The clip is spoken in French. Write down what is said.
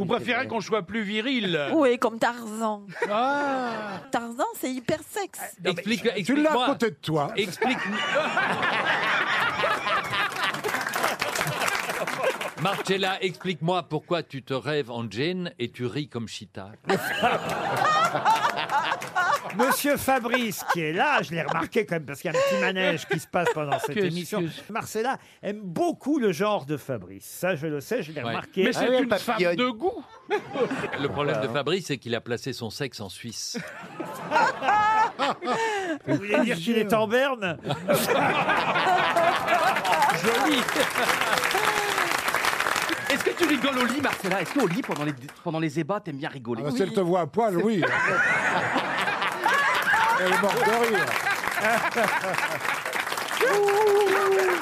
Vous préférez qu'on soit plus viril? Oui, comme Tarzan. Ah. Tarzan, c'est hyper sexe. Explique, Tu l'as à explique-moi. côté de toi. Explique. Marcella, explique-moi pourquoi tu te rêves en Jane et tu ris comme Chita. Monsieur Fabrice, qui est là, je l'ai remarqué quand même, parce qu'il y a un petit manège qui se passe pendant cette émission. Marcella aime beaucoup le genre de Fabrice. Ça, je le sais, je l'ai Ouais. remarqué. Mais c'est oui, elle une femme de goût. Le problème de Fabrice, c'est qu'il a placé son sexe en Suisse. Vous voulez dire qu'il est en berne? Joli. Est-ce que tu rigoles au lit, Marcella? Est-ce qu'au lit, pendant les, pendant les ébats, t'aimes bien rigoler? Ah bah, Si elle te voit à poil, oui. Elle est morte de rire.